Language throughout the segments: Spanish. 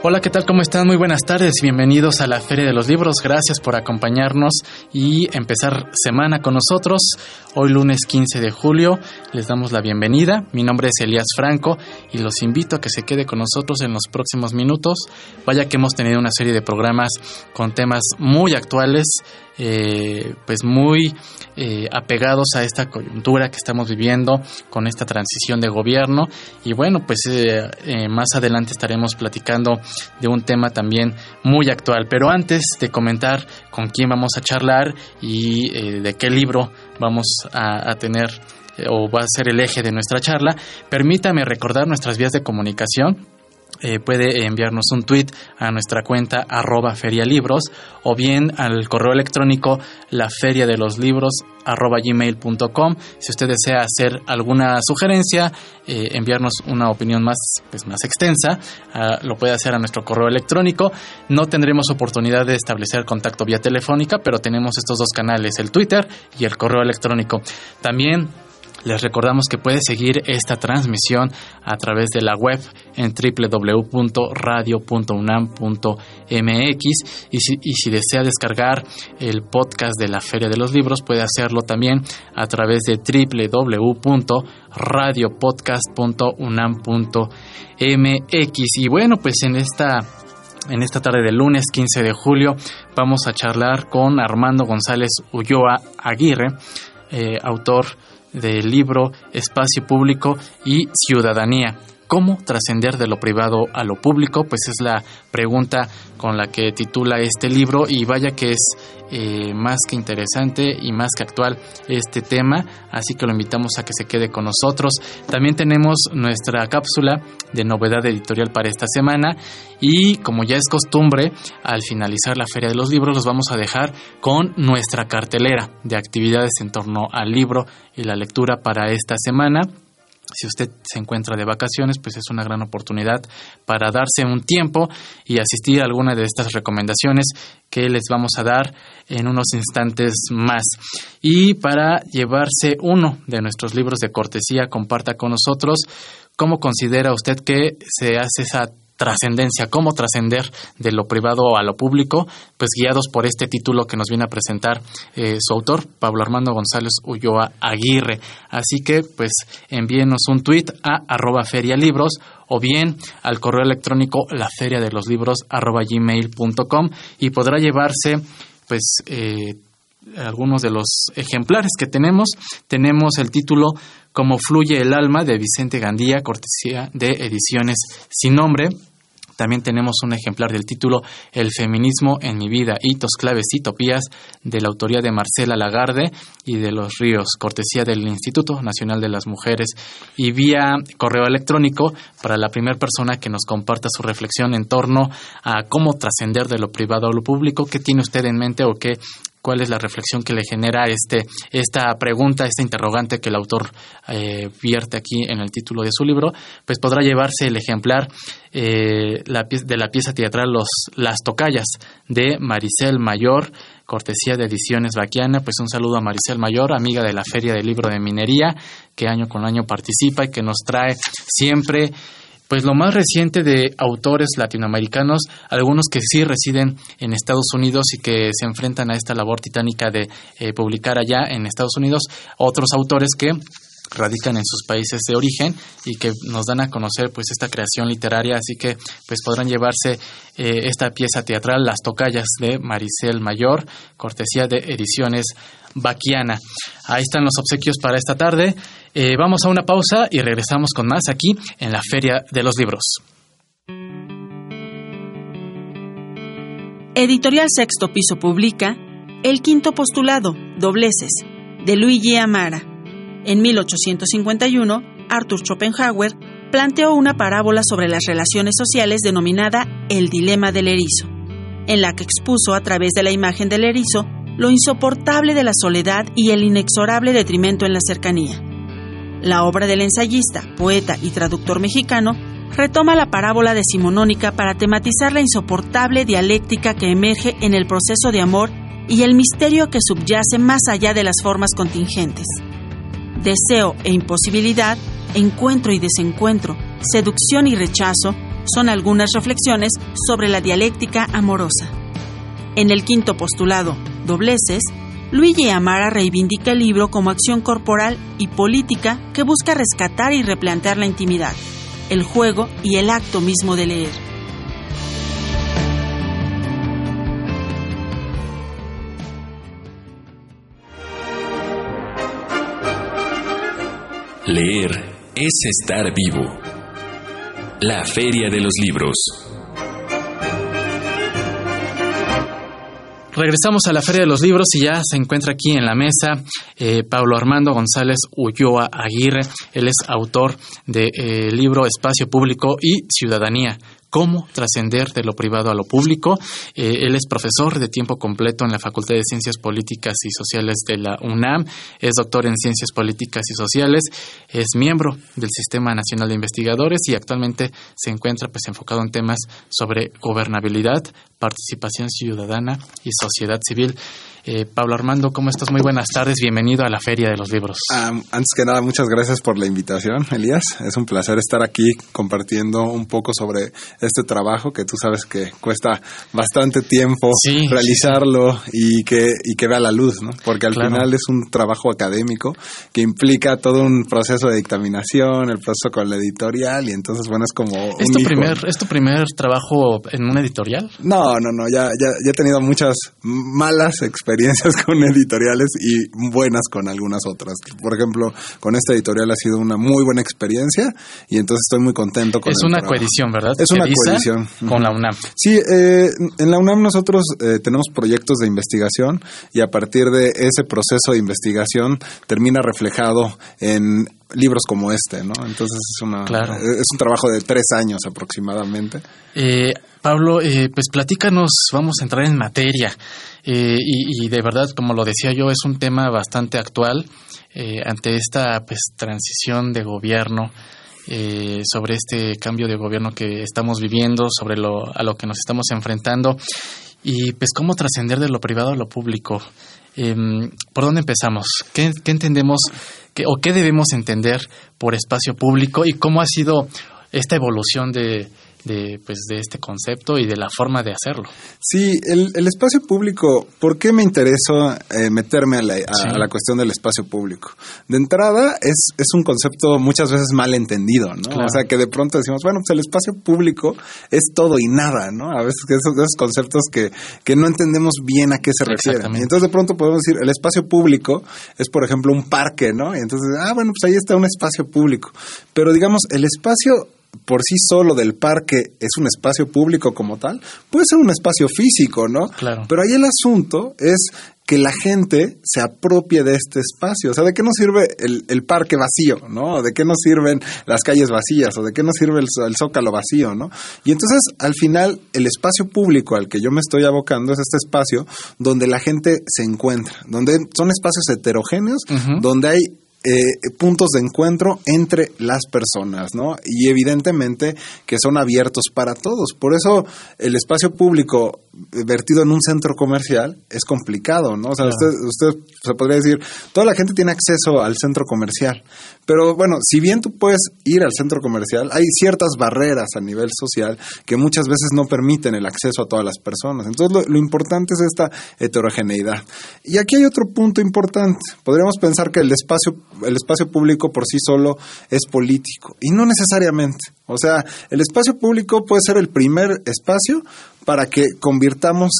Hola, ¿qué tal? ¿Cómo están? Muy buenas tardes. Bienvenidos a la Feria de los Libros. Gracias por acompañarnos y empezar semana con nosotros. Hoy lunes 15 de julio les damos la bienvenida. Mi nombre es Elías Franco y los invito a que se quede con nosotros en los próximos minutos. Vaya que hemos tenido una serie de programas con temas muy actuales eh, pues muy eh, apegados a esta coyuntura que estamos viviendo con esta transición de gobierno. Y bueno pues eh, más adelante estaremos platicando de un tema también muy actual. Pero antes de comentar con quién vamos a charlar y de qué libro vamos a tener o va a ser el eje de nuestra charla permítame recordar nuestras vías de comunicación eh, puede enviarnos un tweet a nuestra cuenta arroba ferialibros o bien al correo electrónico la de los libros arroba gmail.com si usted desea hacer alguna sugerencia eh, enviarnos una opinión más pues más extensa ah, lo puede hacer a nuestro correo electrónico. No tendremos oportunidad de establecer contacto vía telefónica pero tenemos estos dos canales el twitter y el correo electrónico. También les recordamos que puede seguir esta transmisión a través de la web en www.radio.unam.mx y si, desea descargar el podcast de la Feria de los Libros puede hacerlo también a través de www.radiopodcast.unam.mx y bueno pues en esta en esta tarde del lunes 15 de julio vamos a charlar con Armando González Ulloa Aguirre, eh, autor del libro Espacio Público y Ciudadanía. ¿Cómo trascender de lo privado a lo público? Pues es la pregunta con la que titula este libro y vaya que es eh, más que interesante y más que actual este tema, así que lo invitamos a que se quede con nosotros. También tenemos nuestra cápsula de novedad editorial para esta semana y como ya es costumbre, al finalizar la Feria de los Libros los vamos a dejar con nuestra cartelera de actividades en torno al libro y la lectura para esta semana. Si usted se encuentra de vacaciones, pues es una gran oportunidad para darse un tiempo y asistir a alguna de estas recomendaciones que les vamos a dar en unos instantes más. Y para llevarse uno de nuestros libros de cortesía, comparta con nosotros cómo considera usted que se hace esa trascendencia, cómo trascender de lo privado a lo público, pues guiados por este título que nos viene a presentar eh, su autor, Pablo Armando González Ulloa Aguirre. Así que, pues, envíenos un tuit a arroba ferialibros o bien al correo electrónico la feria de los libros arroba gmail.com y podrá llevarse, pues, eh, algunos de los ejemplares que tenemos. Tenemos el título Cómo fluye el alma de Vicente Gandía, cortesía de Ediciones Sin Nombre. También tenemos un ejemplar del título El feminismo en mi vida, hitos, claves y topías, de la autoría de Marcela Lagarde y de los Ríos, cortesía del Instituto Nacional de las Mujeres, y vía correo electrónico para la primera persona que nos comparta su reflexión en torno a cómo trascender de lo privado a lo público, qué tiene usted en mente o qué cuál es la reflexión que le genera este, esta pregunta, esta interrogante que el autor eh, vierte aquí en el título de su libro, pues podrá llevarse el ejemplar eh, de la pieza teatral Los, Las Tocayas de Maricel Mayor, cortesía de Ediciones Baquiana. Pues un saludo a Maricel Mayor, amiga de la Feria del Libro de Minería, que año con año participa y que nos trae siempre pues lo más reciente de autores latinoamericanos, algunos que sí residen en Estados Unidos y que se enfrentan a esta labor titánica de eh, publicar allá en Estados Unidos, otros autores que radican en sus países de origen y que nos dan a conocer pues esta creación literaria. Así que pues podrán llevarse eh, esta pieza teatral Las Tocayas de Maricel Mayor cortesía de ediciones Baquiana. Ahí están los obsequios para esta tarde eh, vamos a una pausa y regresamos con más aquí en la Feria de los Libros. Editorial Sexto Piso publica El quinto postulado, Dobleces, de Luigi Amara. En 1851, Arthur Schopenhauer planteó una parábola sobre las relaciones sociales denominada El dilema del erizo, en la que expuso a través de la imagen del erizo lo insoportable de la soledad y el inexorable detrimento en la cercanía. La obra del ensayista, poeta y traductor mexicano retoma la parábola decimonónica para tematizar la insoportable dialéctica que emerge en el proceso de amor y el misterio que subyace más allá de las formas contingentes. Deseo e imposibilidad, encuentro y desencuentro, seducción y rechazo son algunas reflexiones sobre la dialéctica amorosa. En el quinto postulado, dobleces, Luigi Amara reivindica el libro como acción corporal y política que busca rescatar y replantear la intimidad, el juego y el acto mismo de leer. Leer es estar vivo. La Feria de los Libros. Regresamos a la Feria de los Libros y ya se encuentra aquí en la mesa eh, Pablo Armando González Ulloa Aguirre. Él es autor del de, eh, libro Espacio Público y Ciudadanía, cómo trascender de lo privado a lo público. Eh, él es profesor de tiempo completo en la Facultad de Ciencias Políticas y Sociales de la UNAM, es doctor en Ciencias Políticas y Sociales, es miembro del Sistema Nacional de Investigadores y actualmente se encuentra pues enfocado en temas sobre gobernabilidad, participación ciudadana y sociedad civil. Eh, Pablo Armando, ¿cómo estás? Muy buenas tardes, bienvenido a la Feria de los Libros. Um, antes que nada, muchas gracias por la invitación, Elías. Es un placer estar aquí compartiendo un poco sobre este trabajo que tú sabes que cuesta bastante tiempo sí, realizarlo y que, y que vea la luz, ¿no? Porque al claro. final es un trabajo académico que implica todo un proceso de dictaminación, el proceso con la editorial y entonces, bueno, es como... ¿Es, tu primer, ¿Es tu primer trabajo en una editorial? No, no, no, ya, ya, ya he tenido muchas malas experiencias experiencias con editoriales y buenas con algunas otras. Por ejemplo, con esta editorial ha sido una muy buena experiencia y entonces estoy muy contento con Es una coedición, ¿verdad? Es una coedición. Con la UNAM. Sí, eh, en la UNAM nosotros eh, tenemos proyectos de investigación y a partir de ese proceso de investigación termina reflejado en libros como este, ¿no? Entonces es una claro. es un trabajo de tres años aproximadamente. Eh, Pablo, eh, pues platícanos, vamos a entrar en materia eh, y, y, de verdad, como lo decía yo, es un tema bastante actual eh, ante esta pues transición de gobierno. Eh, sobre este cambio de gobierno que estamos viviendo, sobre lo, a lo que nos estamos enfrentando y pues cómo trascender de lo privado a lo público. Eh, ¿Por dónde empezamos? ¿Qué, qué entendemos qué, o qué debemos entender por espacio público y cómo ha sido esta evolución de, de, pues, de este concepto y de la forma de hacerlo. Sí, el, el espacio público, ¿por qué me interesó eh, meterme a la, a, sí. a la, cuestión del espacio público? De entrada, es, es un concepto muchas veces mal entendido, ¿no? Claro. O sea, que de pronto decimos, bueno, pues el espacio público es todo y nada, ¿no? A veces esos, esos conceptos que, que no entendemos bien a qué se refieren. Y entonces de pronto podemos decir, el espacio público es, por ejemplo, un parque, ¿no? Y entonces, ah, bueno, pues ahí está un espacio público. Pero digamos, el espacio por sí solo del parque es un espacio público como tal, puede ser un espacio físico, ¿no? Claro. Pero ahí el asunto es que la gente se apropie de este espacio. O sea, ¿de qué nos sirve el, el parque vacío, no? ¿De qué nos sirven las calles vacías? ¿O de qué nos sirve el, el, zócalo vacío, no? Y entonces, al final, el espacio público al que yo me estoy abocando es este espacio donde la gente se encuentra, donde son espacios heterogéneos, uh -huh. donde hay eh, puntos de encuentro entre las personas, ¿no? Y evidentemente que son abiertos para todos. Por eso el espacio público vertido en un centro comercial es complicado, ¿no? O sea, usted, usted se podría decir, toda la gente tiene acceso al centro comercial, pero bueno, si bien tú puedes ir al centro comercial, hay ciertas barreras a nivel social que muchas veces no permiten el acceso a todas las personas. Entonces, lo, lo importante es esta heterogeneidad. Y aquí hay otro punto importante. Podríamos pensar que el espacio, el espacio público por sí solo es político, y no necesariamente. O sea, el espacio público puede ser el primer espacio para que convirtamos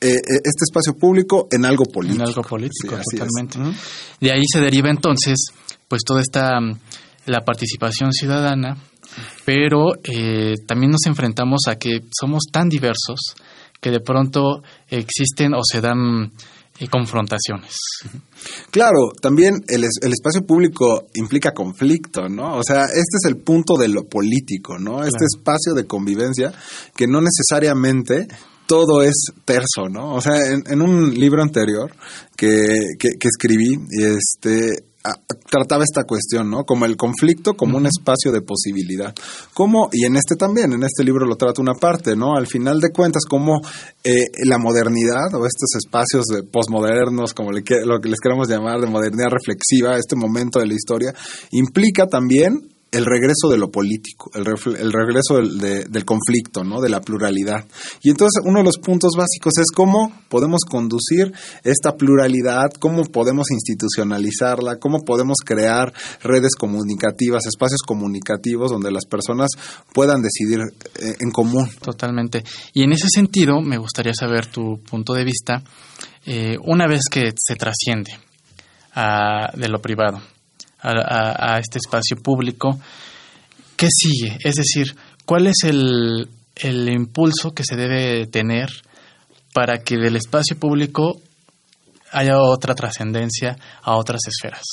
eh, este espacio público en algo político. En algo político, sí, totalmente. De ahí se deriva entonces, pues toda esta la participación ciudadana, pero eh, también nos enfrentamos a que somos tan diversos que de pronto existen o se dan eh, confrontaciones. Claro, también el, el, espacio público implica conflicto, ¿no? O sea, este es el punto de lo político, ¿no? Este espacio de convivencia que no necesariamente todo es terso, ¿no? O sea, en, un libro anterior que, que, que escribí, este, trataba esta cuestión, ¿no? Como el conflicto como un espacio de posibilidad. Como, y en este también, en este libro lo trata una parte, ¿no? Al final de cuentas, como eh, la modernidad o estos espacios de posmodernos, como le, lo que les queremos llamar, de modernidad reflexiva, este momento de la historia, implica también el regreso de lo político, el, el regreso del, conflicto, ¿no? de la pluralidad. Y entonces uno de los puntos básicos es cómo podemos conducir esta pluralidad, cómo podemos institucionalizarla, cómo podemos crear redes comunicativas, espacios comunicativos donde las personas puedan decidir eh, en común. Totalmente. Y en ese sentido, me gustaría saber tu punto de vista, eh, una vez que se trasciende a, de lo privado a, este espacio público, ¿qué sigue? Es decir, ¿cuál es el, el impulso que se debe tener para que del espacio público haya otra trascendencia a otras esferas?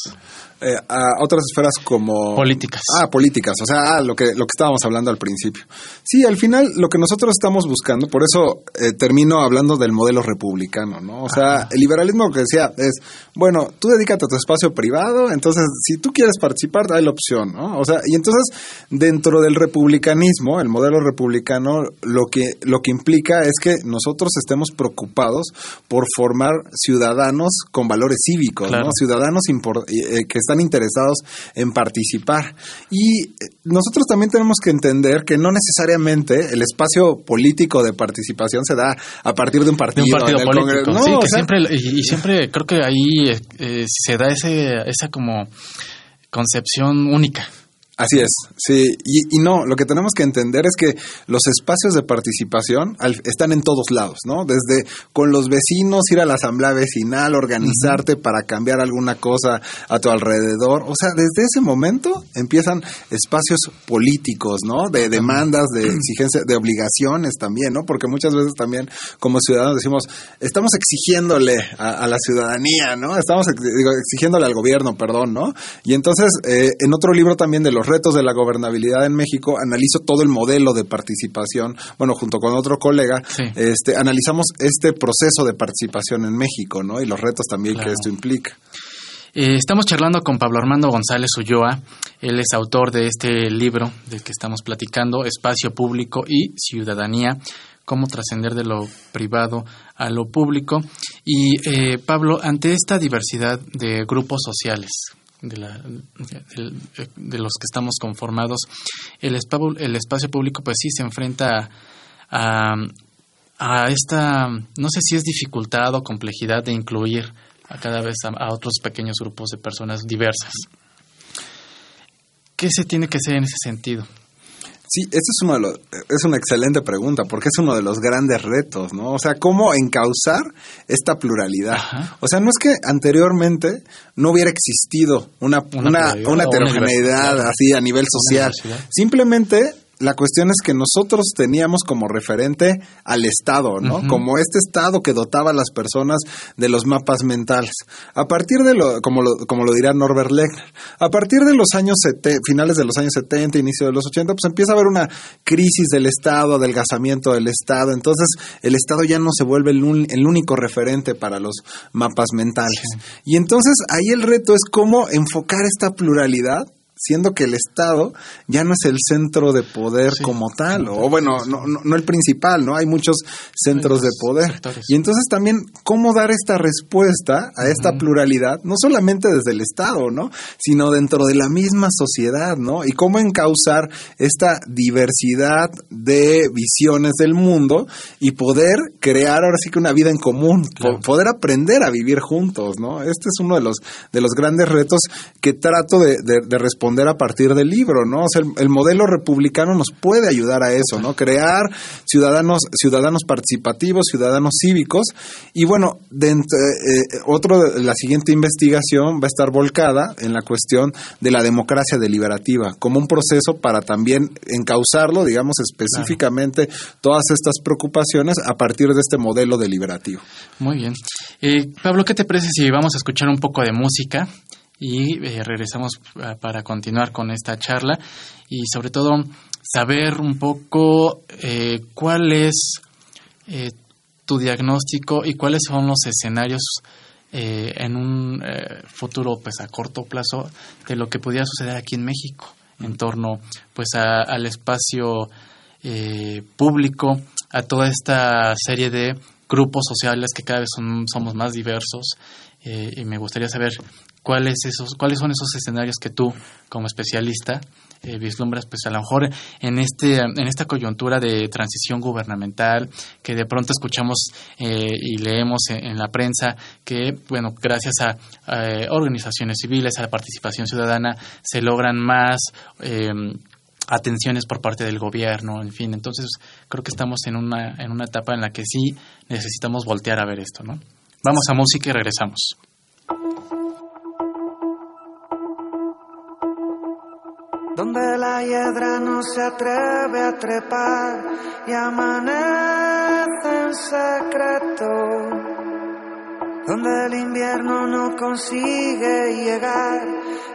Eh, a otras esferas como políticas. Ah, políticas, o sea, ah, lo que lo que estábamos hablando al principio. Sí, al final lo que nosotros estamos buscando, por eso eh, termino hablando del modelo republicano, ¿no? O sea, el liberalismo lo que decía es, bueno, tú dedícate a tu espacio privado, entonces si tú quieres participar, hay la opción, ¿no? O sea, y entonces dentro del republicanismo, el modelo republicano lo que lo que implica es que nosotros estemos preocupados por formar ciudadanos con valores cívicos, ¿no? Ciudadanos eh, que están están interesados en participar. Y eh, nosotros también tenemos que entender que no necesariamente el espacio político de participación se da a partir de un partido, político. sí, que siempre, y, siempre creo que ahí eh, eh, se da ese, esa como concepción única. Así es, sí. Y, no, lo que tenemos que entender es que los espacios de participación están en todos lados, ¿no? Desde con los vecinos, ir a la asamblea vecinal, organizarte para cambiar alguna cosa a tu alrededor. O sea, desde ese momento empiezan espacios políticos, ¿no? De demandas, de exigencias, de obligaciones también, ¿no? Porque muchas veces también como ciudadanos decimos, estamos exigiéndole a, la ciudadanía, ¿no? Estamos digo, exigiéndole al gobierno, perdón, ¿no? Y entonces, eh, en otro libro también de los retos de la gobernabilidad en México, analizo todo el modelo de participación, bueno, junto con otro colega, este, analizamos este proceso de participación en México, ¿no? Y los retos también que esto implica. Eh, estamos charlando con Pablo Armando González Ulloa. Él es autor de este libro del que estamos platicando, Espacio Público y Ciudadanía, cómo trascender de lo privado a lo público. Y eh, Pablo, ante esta diversidad de grupos sociales de, la, de, los que estamos conformados, el, el espacio público pues sí se enfrenta a, a esta, no sé si es dificultad o complejidad de incluir a cada vez a, otros pequeños grupos de personas diversas. ¿Qué se tiene que hacer en ese sentido? Sí, esta es, uno de es una excelente pregunta porque es uno de los grandes retos, ¿no? O sea, ¿cómo encauzar esta pluralidad? O sea, no es que anteriormente no hubiera existido una, una, una, heterogeneidad así a nivel social. Simplemente la cuestión es que nosotros teníamos como referente al Estado, ¿no? Como este Estado que dotaba a las personas de los mapas mentales. A partir de lo, como lo, como lo dirá Norbert Lechner, a partir de los años finales de los años 70, inicio de los 80, pues empieza a haber una crisis del Estado, adelgazamiento del Estado. Entonces, el Estado ya no se vuelve el, único referente para los mapas mentales. Y entonces ahí el reto es cómo enfocar esta pluralidad siendo que el Estado ya no es el centro de poder como tal, o bueno, no, no, el principal, ¿no? Hay muchos centros de poder. Y entonces también, ¿cómo dar esta respuesta a esta pluralidad, no solamente desde el Estado, ¿no? Sino dentro de la misma sociedad, ¿no? Y cómo encauzar esta diversidad de visiones del mundo y poder crear ahora sí que una vida en común, poder aprender a vivir juntos, ¿no? Este es uno de los, de los grandes retos que trato de responder responder a partir del libro, ¿no? O sea, el, modelo republicano nos puede ayudar a eso, ¿no? Crear ciudadanos, ciudadanos participativos, ciudadanos cívicos. Y bueno, de, eh, otro, la siguiente investigación va a estar volcada en la cuestión de la democracia deliberativa, como un proceso para también encauzarlo, digamos, específicamente todas estas preocupaciones a partir de este modelo deliberativo. Muy bien. Eh, Pablo, ¿qué te parece si vamos a escuchar un poco de música? Y eh, regresamos ah, para continuar con esta charla y sobre todo saber un poco eh, cuál es eh, tu diagnóstico y cuáles son los escenarios en un futuro pues a corto plazo de lo que pudiera suceder aquí en México en torno pues al espacio público a toda esta serie de grupos sociales que cada vez son, somos más diversos y me gustaría saber cuáles esos cuáles son esos escenarios que tú como especialista eh, vislumbras pues a lo mejor en este en esta coyuntura de transición gubernamental que de pronto escuchamos eh, y leemos en, la prensa que bueno gracias a, eh, organizaciones civiles a la participación ciudadana se logran más em, atenciones por parte del gobierno, en fin, entonces creo que estamos en una, en una etapa en la que sí necesitamos voltear a ver esto, ¿no? Vamos a música y regresamos. Donde la hiedra no se atreve a trepar y amanece en secreto, donde el invierno no consigue llegar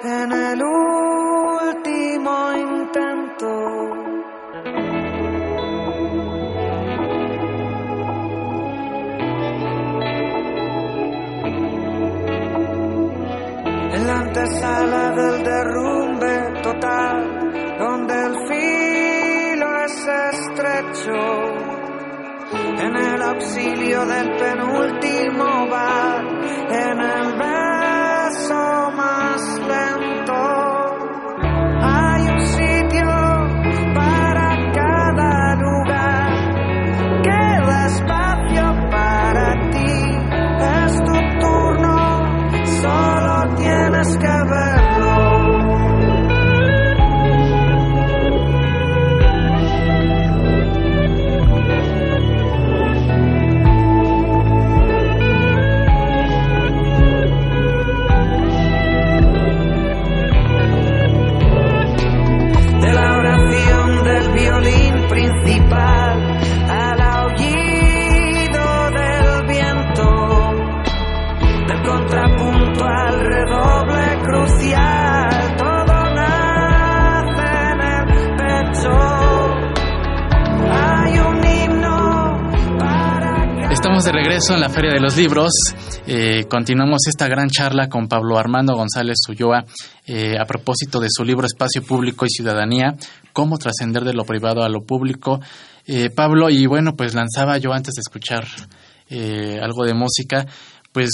en el último intento. En la antesala del derrumbe estrecho. En el auxilio del penúltimo bar, en el de regreso en la Feria de los Libros. Eh, continuamos esta gran charla con Pablo Armando González Ulloa eh, a propósito de su libro Espacio Público y Ciudadanía, cómo trascender de lo privado a lo público. Eh, Pablo, y bueno, pues lanzaba yo antes de escuchar algo de música, pues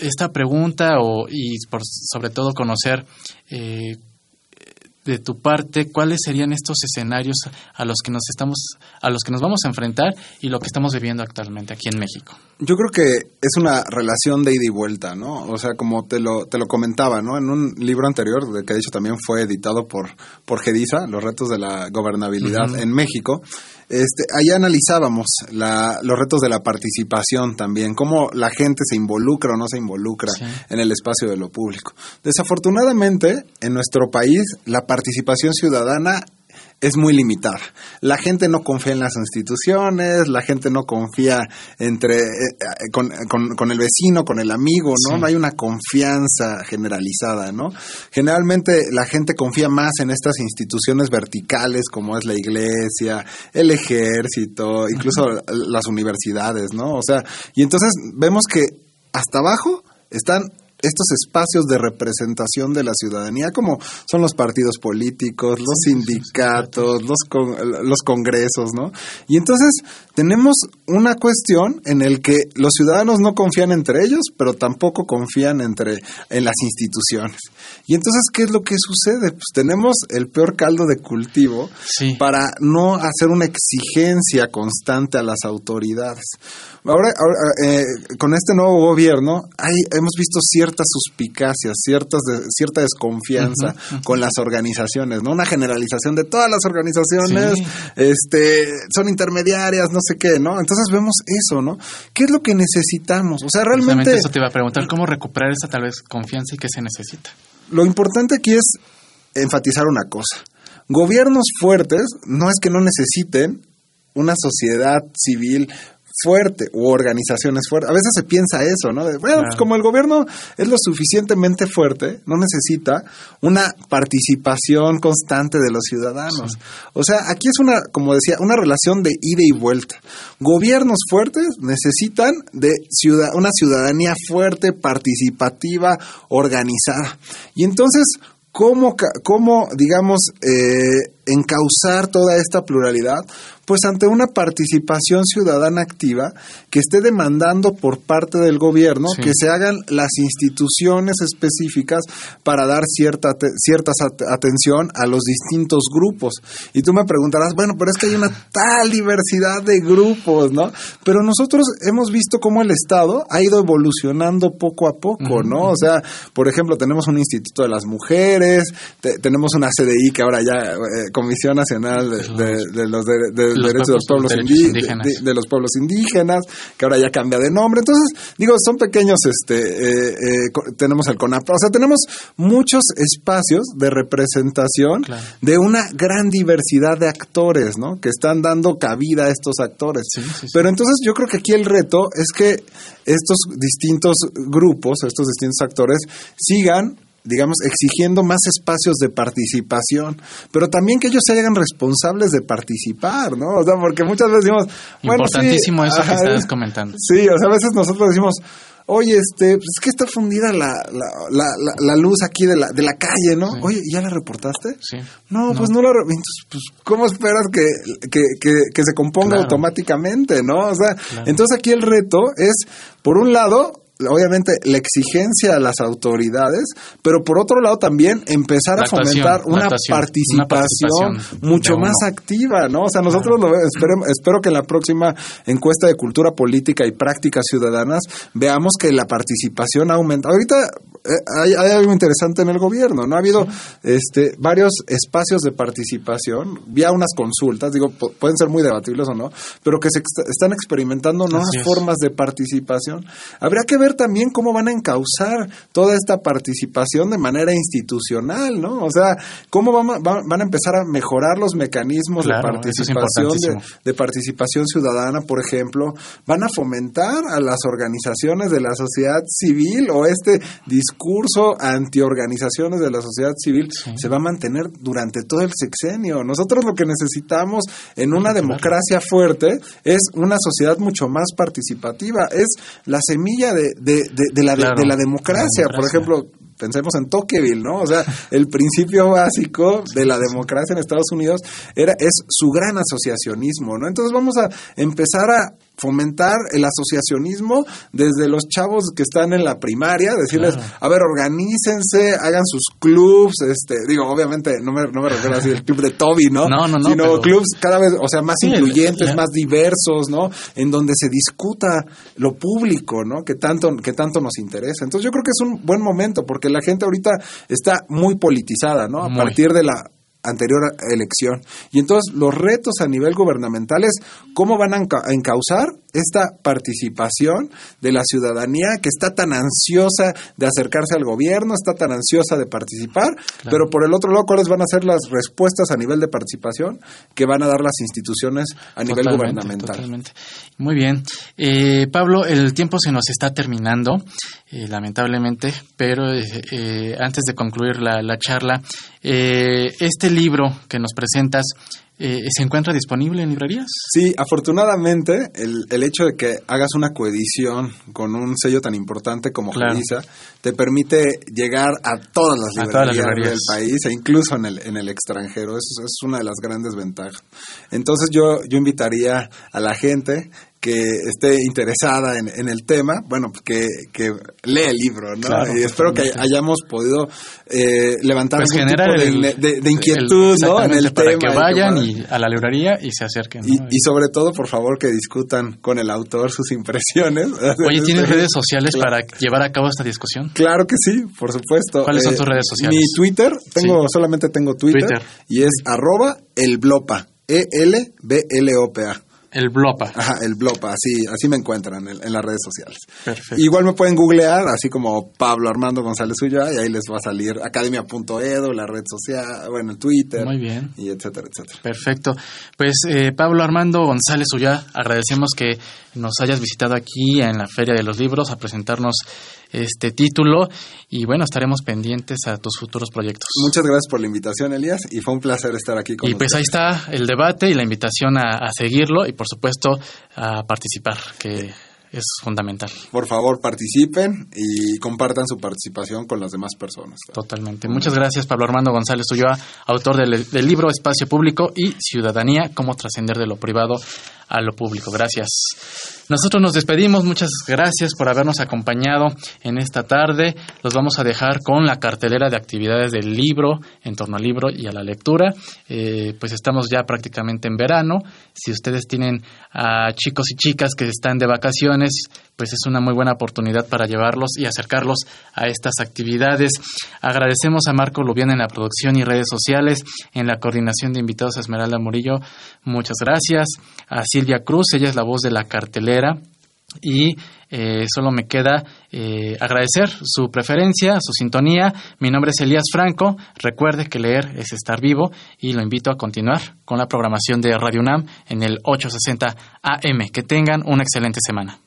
esta pregunta o, y por, sobre todo conocer de tu parte, ¿cuáles serían estos escenarios a los que nos estamos, a los que nos vamos a enfrentar y lo que estamos viviendo actualmente aquí en México? Yo creo que es una relación de ida y vuelta, ¿no? O sea, como te lo, te lo comentaba, ¿no? En un libro anterior, de que de hecho también fue editado por, por Gedisa, Los retos de la gobernabilidad en México, este, ahí analizábamos los retos de la participación también, cómo la gente se involucra o no se involucra en el espacio de lo público. Desafortunadamente, en nuestro país, la participación ciudadana es muy limitada. La gente no confía en las instituciones, la gente no confía entre eh, eh, con, el vecino, con el amigo, ¿no? No hay una confianza generalizada, ¿no? Generalmente la gente confía más en estas instituciones verticales como es la iglesia, el ejército, incluso las universidades, ¿no? O sea, y entonces vemos que hasta abajo están estos espacios de representación de la ciudadanía, como son los partidos políticos, los sindicatos, los, los congresos, ¿no? Y entonces tenemos una cuestión en el que los ciudadanos no confían entre ellos, pero tampoco confían entre en las instituciones. Y entonces, ¿qué es lo que sucede? Pues tenemos el peor caldo de cultivo para no hacer una exigencia constante a las autoridades. Ahora, eh, con este nuevo gobierno, hay, hemos visto ciertas suspicacias, ciertas cierta desconfianza con las organizaciones, ¿no? Una generalización de todas las organizaciones, este, son intermediarias, no sé qué, ¿no? Entonces vemos eso, ¿no? ¿Qué es lo que necesitamos? O sea, realmente... eso te iba a preguntar, ¿cómo recuperar esa tal vez confianza y qué se necesita? Lo importante aquí es enfatizar una cosa. Gobiernos fuertes no es que no necesiten una sociedad civil fuerte u organizaciones fuertes. A veces se piensa eso, ¿no? bueno, pues como el gobierno es lo suficientemente fuerte, no necesita una participación constante de los ciudadanos. O sea, aquí es una, como decía, una relación de ida y vuelta. Gobiernos fuertes necesitan de una ciudadanía fuerte, participativa, organizada. Y entonces, ¿cómo, cómo digamos, eh, encauzar toda esta pluralidad? pues ante una participación ciudadana activa que esté demandando por parte del gobierno que se hagan las instituciones específicas para dar cierta cierta atención a los distintos grupos. Y tú me preguntarás, bueno, pero es que hay una tal diversidad de grupos, ¿no? Pero nosotros hemos visto cómo el Estado ha ido evolucionando poco a poco, ¿no? O sea, por ejemplo, tenemos un Instituto de las Mujeres, tenemos una CDI que ahora ya, eh, Comisión Nacional de, los de, derechos de los pueblos indígenas. De, los pueblos indígenas, que ahora ya cambia de nombre. Entonces, digo, son pequeños, este, eh, eh, tenemos el CONAP, o sea, tenemos muchos espacios de representación de una gran diversidad de actores, ¿no? Que están dando cabida a estos actores. Pero entonces yo creo que aquí el reto es que estos distintos grupos, estos distintos actores, sigan digamos, exigiendo más espacios de participación, pero también que ellos se hagan responsables de participar, ¿no? O sea, porque muchas veces decimos, bueno, Importantísimo eso que estás comentando. Sí, o sea, a veces nosotros decimos, oye, este, pues es que está fundida la, la, la, luz aquí de la, de la calle, ¿no? Oye, ¿ya la reportaste? Sí. No, pues no la entonces, pues, ¿cómo esperas que, que, que, se componga automáticamente, no? O sea, entonces aquí el reto es, por un lado, obviamente la exigencia a las autoridades, pero por otro lado también empezar a fomentar una, participación mucho más activa, ¿no? O sea, nosotros lo espero, espero que en la próxima encuesta de cultura política y prácticas ciudadanas veamos que la participación aumenta. Ahorita eh, hay, algo interesante en el gobierno, ¿no? Ha habido este, varios espacios de participación, vía unas consultas, digo, pueden ser muy debatibles o no, pero que se están experimentando nuevas formas de participación. Habría que ver también cómo van a encauzar toda esta participación de manera institucional, ¿no? O sea, cómo van, van a empezar a mejorar los mecanismos de participación, de, participación ciudadana, por ejemplo, van a fomentar a las organizaciones de la sociedad civil o este discurso antiorganizaciones de la sociedad civil se va a mantener durante todo el sexenio. Nosotros lo que necesitamos en una democracia fuerte es una sociedad mucho más participativa, es la semilla de, de, la, de, la, democracia. Por ejemplo, pensemos en Tocqueville, ¿no? O sea, el principio básico de la democracia en Estados Unidos era es su gran asociacionismo, ¿no? Entonces vamos a empezar a fomentar el asociacionismo desde los chavos que están en la primaria, decirles, a ver, organícense, hagan sus clubs, este, digo, obviamente no me, no me refiero así el club de Toby, ¿no? No, no, no. Sino clubs cada vez, o sea, más incluyentes, más diversos, ¿no? En donde se discuta lo público, ¿no? Que tanto, que tanto nos interesa. Entonces yo creo que es un buen momento porque la gente ahorita está muy politizada, ¿no? A partir de la anterior elección. Y entonces los retos a nivel gubernamental es cómo van a encauzar esta participación de la ciudadanía que está tan ansiosa de acercarse al gobierno, está tan ansiosa de participar, pero por el otro lado, ¿cuáles van a ser las respuestas a nivel de participación que van a dar las instituciones a nivel gubernamental? Totalmente. Muy bien. Eh, Pablo, el tiempo se nos está terminando, eh, lamentablemente, pero eh, antes de concluir la, la charla, este libro que nos presentas, eh, ¿Se encuentra disponible en librerías? Sí, afortunadamente el, el, hecho de que hagas una coedición con un sello tan importante como claro. te permite llegar a todas las librerías, del país e incluso en el, en el extranjero. Eso es una de las grandes ventajas. Entonces yo, yo invitaría a la gente que esté interesada en, en el tema, bueno, pues que, que lea el libro, ¿no? Claro, y espero que hayamos podido eh, levantar Pues algún tipo de, el- de- de inquietud, el- ¿no? En el para tema. que y vayan y a la librería y se acerquen. y, ¿no? y sobre todo, por favor, que discutan con el autor sus impresiones. Oye, ¿tienes redes sociales Claro. para llevar a cabo esta discusión? Claro que sí, por supuesto. Eh, ¿Cuáles son tus redes sociales? Mi Twitter, tengo solamente tengo Twitter, Twitter. y es arroba el blopa, E L B L O P A. El Blopa. Ajá, el blopa, así así me encuentran en, en las redes sociales. Perfecto. Igual me pueden googlear, así como Pablo Armando González Ulloa, y ahí les va a salir academia.edu, la red social, bueno, el Twitter. Muy bien. Y etcétera, etcétera. Perfecto. Pues eh, Pablo Armando González Ullá, agradecemos que nos hayas visitado aquí en la Feria de los Libros a presentarnos este título y bueno, estaremos pendientes a tus futuros proyectos. Muchas gracias por la invitación, Elías, y fue un placer estar aquí con Y pues ahí ustedes. está el debate y la invitación a, a seguirlo y por supuesto a participar, que es fundamental. Por favor, participen y compartan su participación con las demás personas. Totalmente. Muchas gracias, Pablo Armando González Ulloa, autor del, del libro Espacio Público y Ciudadanía, cómo trascender de lo privado a lo público. Gracias. Nosotros nos despedimos. Muchas gracias por habernos acompañado en esta tarde. Los vamos a dejar con la cartelera de actividades del libro, en torno al libro y a la lectura. Eh, pues estamos ya prácticamente en verano. Si ustedes tienen a chicos y chicas que están de vacaciones, pues es una muy buena oportunidad para llevarlos y acercarlos a estas actividades. Agradecemos a Marco Lubián en la producción y redes sociales, en la coordinación de invitados a Esmeralda Murillo. Muchas gracias. A Silvia Cruz, ella es la voz de la cartelera. Y eh, solo me queda eh, agradecer su preferencia, su sintonía. Mi nombre es Elías Franco. Recuerde que leer es estar vivo y lo invito a continuar con la programación de Radio UNAM en el 860 AM. Que tengan una excelente semana.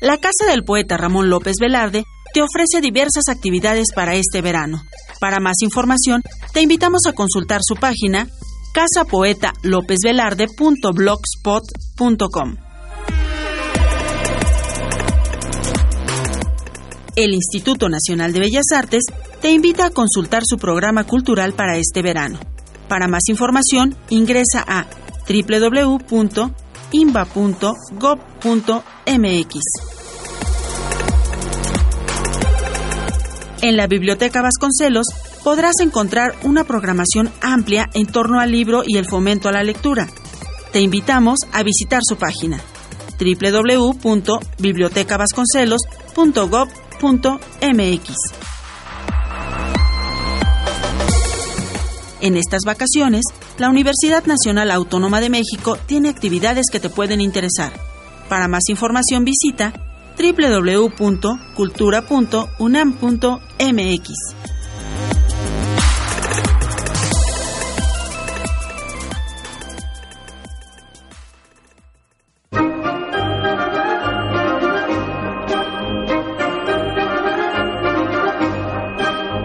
La Casa del Poeta Ramón López Velarde te ofrece diversas actividades para este verano. Para más información, te invitamos a consultar su página casapoetalopezvelarde.blogspot.com. El Instituto Nacional de Bellas Artes te invita a consultar su programa cultural para este verano. Para más información, ingresa a www.imba.gov.mx. En la Biblioteca Vasconcelos podrás encontrar una programación amplia en torno al libro y el fomento a la lectura. Te invitamos a visitar su página www.bibliotecavasconcelos.gov.mx. En estas vacaciones, la Universidad Nacional Autónoma de México tiene actividades que te pueden interesar. Para más información visita www.cultura.unam.mx.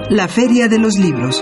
La Feria de los Libros.